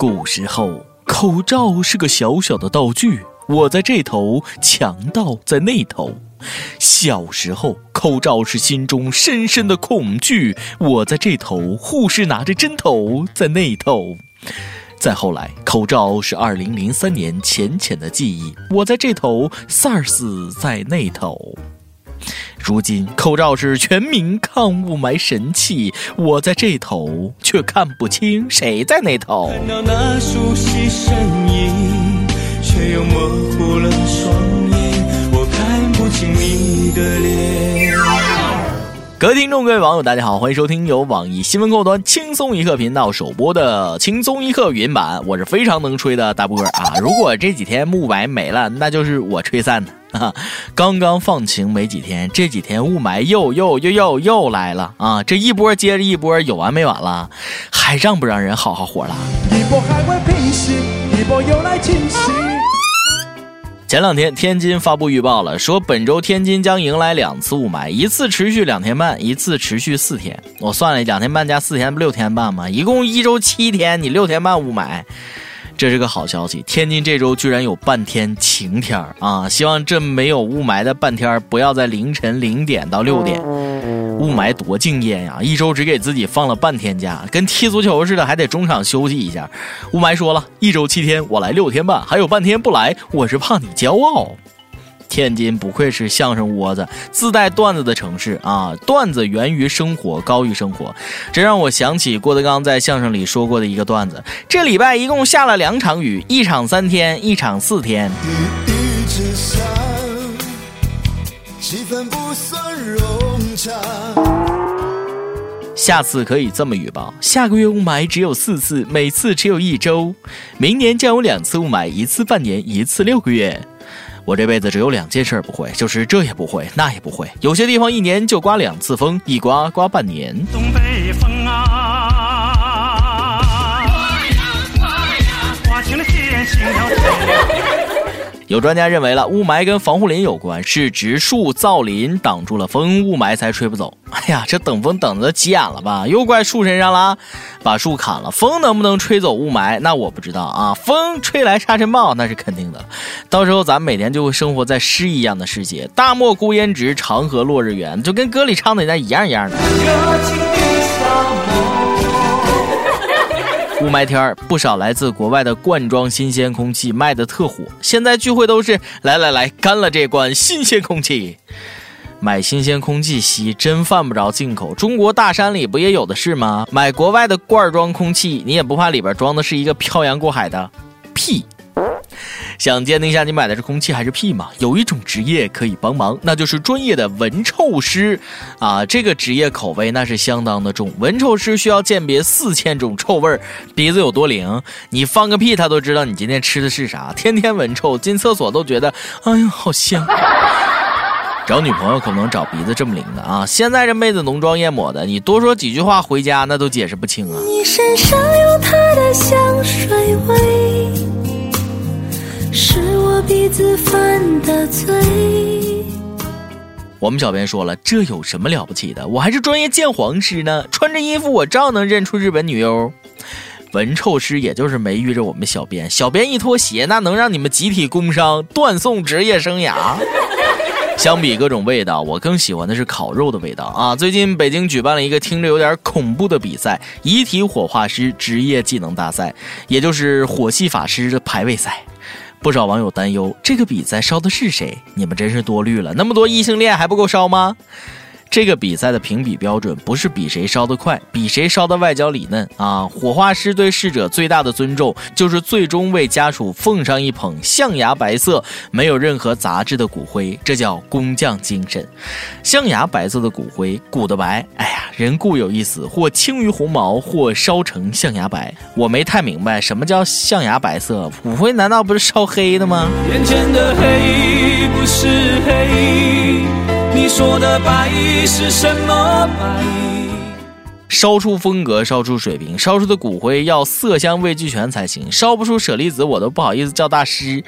古时候，口罩是个小小的道具，我在这头，强盗在那头。小时候，口罩是心中深深的恐惧，我在这头，护士拿着针头在那头。再后来，口罩是二零零三年浅浅的记忆，我在这头，SARS 在那头。如今，口罩是全民抗雾霾神器，我在这头，却看不清谁在那头。看到那熟悉身影，却又模糊了双眼，我看不清你的脸。各位听众，各位网友，大家好，欢迎收听由网易新闻客户端轻松一刻频道首播的轻松一刻语音版。我是非常能吹的大波啊！如果这几天雾霾没了，那就是我吹散的啊！刚刚放晴没几天，这几天雾霾又又又又又来了啊！这一波接着一波，有完没完了？还让不让人好好活了？一波还未平息，一波又来侵袭。前两天，天津发布预报了，说本周天津将迎来两次雾霾，一次持续两天半，一次持续四天。我算了，两天半加四天不六天半吗？一共一周七天，你六天半雾霾，这是个好消息。天津这周居然有半天晴天啊！希望这没有雾霾的半天不要在凌晨零点到六点。雾霾多敬业呀！一周只给自己放了半天假，跟踢足球似的，还得中场休息一下。雾霾说了一周七天，我来六天半，还有半天不来，我是怕你骄傲。天津不愧是相声窝子，自带段子的城市啊！段子源于生活，高于生活。这让我想起郭德纲在相声里说过的一个段子：这礼拜一共下了两场雨，一场三天，一场四天。气氛不算柔。下次可以这么预报：下个月雾霾只有四次，每次只有一周；明年将有两次雾霾，一次半年，一次六个月。我这辈子只有两件事不会，就是这也不会，那也不会。有些地方一年就刮两次风，一刮刮半年。东北有专家认为了，雾霾跟防护林有关，是植树造林挡住了风，雾霾才吹不走。哎呀，这等风等的急眼了吧？又怪树身上了，把树砍了，风能不能吹走雾霾？那我不知道啊。风吹来沙尘暴那是肯定的，到时候咱们每天就会生活在诗一样的世界，大漠孤烟直，长河落日圆，就跟歌里唱的那一样一样的。雾霾天儿，不少来自国外的罐装新鲜空气卖得特火。现在聚会都是来来来，干了这罐新鲜空气。买新鲜空气吸，真犯不着进口。中国大山里不也有的是吗？买国外的罐装空气，你也不怕里边装的是一个漂洋过海的屁？想鉴定一下你买的是空气还是屁吗？有一种职业可以帮忙，那就是专业的闻臭师啊！这个职业口味那是相当的重，闻臭师需要鉴别四千种臭味儿，鼻子有多灵，你放个屁他都知道你今天吃的是啥。天天闻臭，进厕所都觉得哎呀好香。找女朋友可能找鼻子这么灵的啊！现在这妹子浓妆艳抹的，你多说几句话回家那都解释不清啊。你身上有她的香水味。鼻子犯的罪。我们小编说了，这有什么了不起的？我还是专业鉴黄师呢，穿着衣服我照能认出日本女优。闻臭师也就是没遇着我们小编，小编一脱鞋，那能让你们集体工伤，断送职业生涯。相比各种味道，我更喜欢的是烤肉的味道啊！最近北京举办了一个听着有点恐怖的比赛——遗体火化师职业技能大赛，也就是火系法师的排位赛。不少网友担忧，这个比赛烧的是谁？你们真是多虑了，那么多异性恋还不够烧吗？这个比赛的评比标准不是比谁烧得快，比谁烧的外焦里嫩啊！火化师对逝者最大的尊重，就是最终为家属奉上一捧象牙白色、没有任何杂质的骨灰，这叫工匠精神。象牙白色的骨灰，骨的白，哎呀，人固有一死，或轻于鸿毛，或烧成象牙白。我没太明白什么叫象牙白色，骨灰难道不是烧黑的吗？眼前的黑不是黑。你说的白是什么白？烧出风格，烧出水平，烧出的骨灰要色香味俱全才行。烧不出舍利子，我都不好意思叫大师。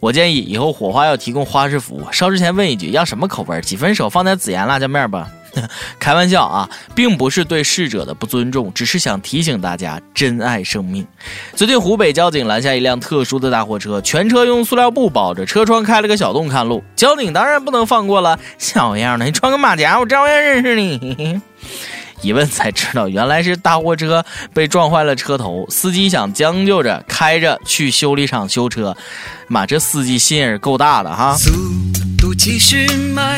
我建议以后火花要提供花式服务，烧之前问一句要什么口味，几分熟，放点孜盐辣椒面吧。开玩笑啊，并不是对逝者的不尊重，只是想提醒大家珍爱生命。最近湖北交警拦下一辆特殊的大货车，全车用塑料布包着，车窗开了个小洞看路。交警当然不能放过了，小样的，你穿个马甲，我照样认识你。一问才知道，原来是大货车被撞坏了车头，司机想将就着开着去修理厂修车。妈，这司机心也够大的哈！速度七十迈，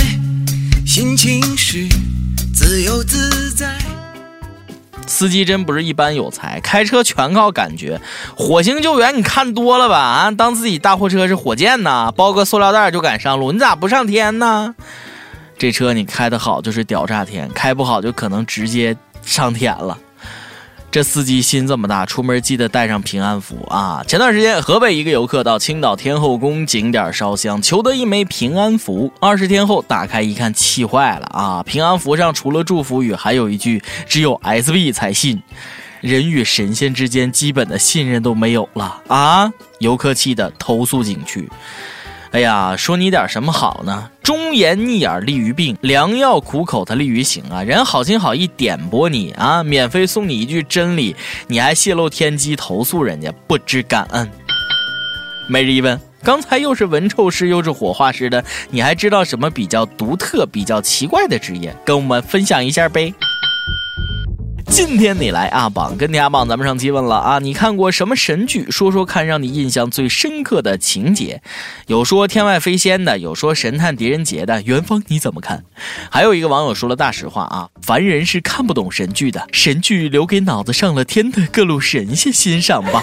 心情是自由自在。司机真不是一般有才，开车全靠感觉。火星救援你看多了吧？啊，当自己大货车是火箭呢，包个塑料袋就敢上路，你咋不上天呢？这车你开的好就是屌炸天，开不好就可能直接上天了。这司机心这么大，出门记得带上平安符啊！前段时间，河北一个游客到青岛天后宫景点烧香，求得一枚平安符。二十天后打开一看，气坏了啊！平安符上除了祝福语，还有一句“只有 S B 才信”，人与神仙之间基本的信任都没有了啊！游客气得投诉景区。哎呀，说你点什么好呢？忠言逆耳利于病，良药苦口它利于行啊！人好心好意点拨你啊，免费送你一句真理，你还泄露天机投诉人家，不知感恩。每日一问，刚才又是文臭师又是火化师的，你还知道什么比较独特、比较奇怪的职业？跟我们分享一下呗。今天你来阿榜跟你阿榜，咱们上期问了啊，你看过什么神剧？说说看，让你印象最深刻的情节。有说天外飞仙的，有说神探狄仁杰的。元芳你怎么看？还有一个网友说了大实话啊，凡人是看不懂神剧的，神剧留给脑子上了天的各路神仙欣赏吧。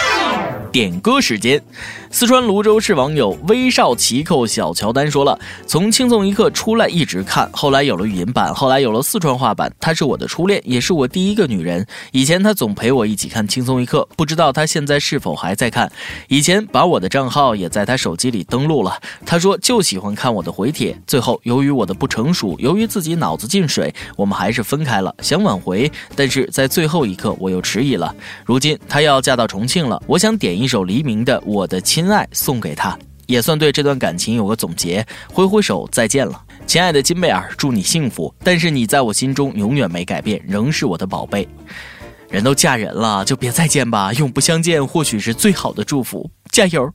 点歌时间。四川泸州市网友威少奇寇小乔丹说了：“从轻松一刻出来一直看，后来有了语音版，后来有了四川话版。她是我的初恋，也是我第一个女人。以前她总陪我一起看轻松一刻，不知道她现在是否还在看。以前把我的账号也在她手机里登录了。她说就喜欢看我的回帖。最后由于我的不成熟，由于自己脑子进水，我们还是分开了。想挽回，但是在最后一刻我又迟疑了。如今她要嫁到重庆了，我想点一首黎明的《我的亲》。”真爱送给他，也算对这段感情有个总结。挥挥手，再见了，亲爱的金贝尔，祝你幸福。但是你在我心中永远没改变，仍是我的宝贝。人都嫁人了，就别再见吧，永不相见或许是最好的祝福。加油！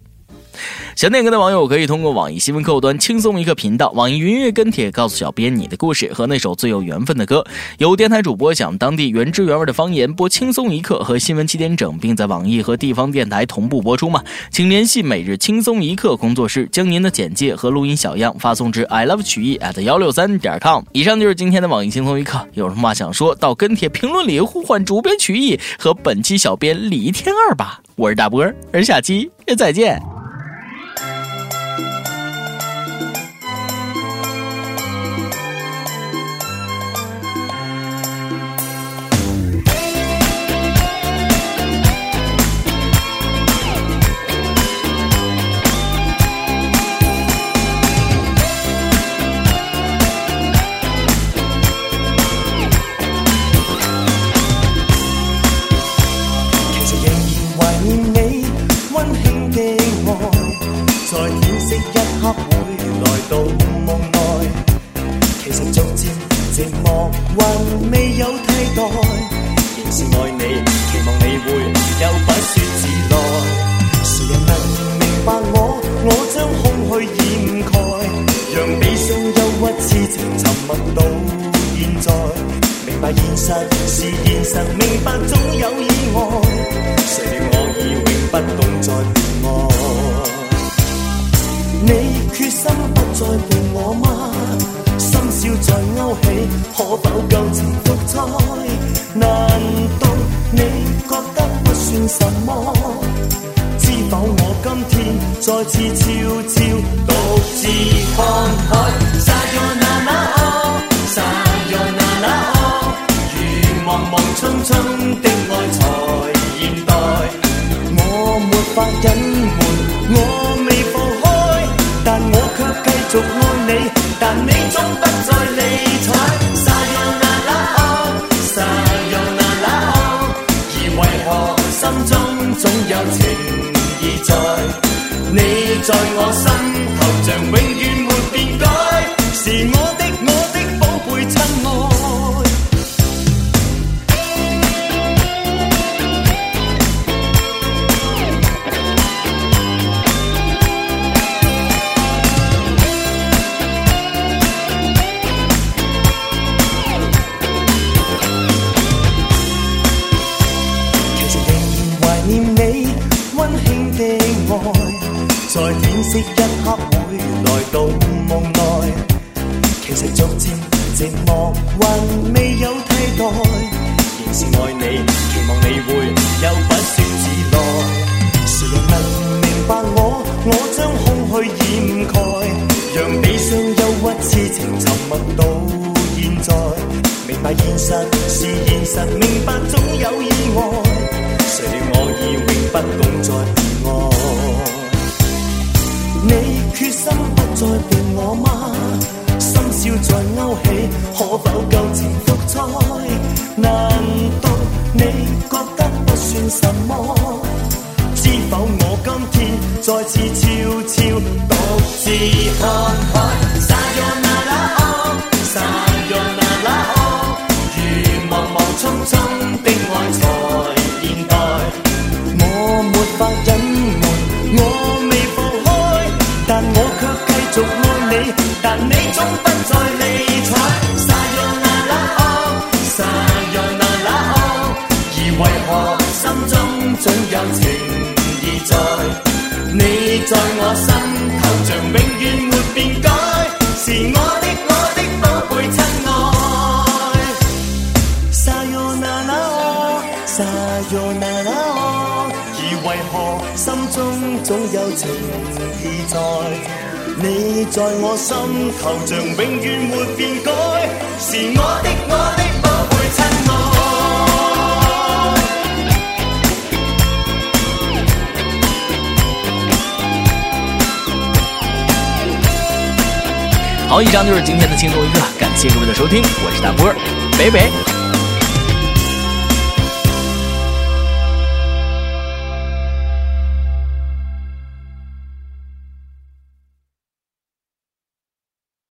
想点歌的网友可以通过网易新闻客户端轻松一刻频道、网易云音乐跟帖告诉小编你的故事和那首最有缘分的歌。有电台主播想当地原汁原味的方言，播轻松一刻和新闻七点整，并在网易和地方电台同步播出吗？请联系每日轻松一刻工作室，将您的简介和录音小样发送至 i love 曲艺 at 幺六三点 com。以上就是今天的网易轻松一刻，有什么话想说到跟帖评论里呼唤主编曲艺和本期小编李天二吧。我是大波，而下期再见。实是现实，明白总有意外，谁料我已永不懂再恋爱。你决心不再伴我吗？心笑再勾起，可否旧情复再？难道你觉得不算什么？知否我今天再次悄悄独自看海？寂寞还未有替代，仍是爱你，期望你会有不說自来。谁人能明白我？我将空虚掩盖，让悲伤、忧郁、痴情沉默到现在。明白现实是现实，明白总有意外。谁料我已永不懂再爱。你决心不再可否我心頭像永遠沒變改，是我的我的寶貝親愛。Sayonara，Sayonara，而為何心中總有情意在？你在我心頭像永遠沒變改，是我的我的好，以上就是今天的轻松一刻，感谢各位的收听，我是大波儿，北北。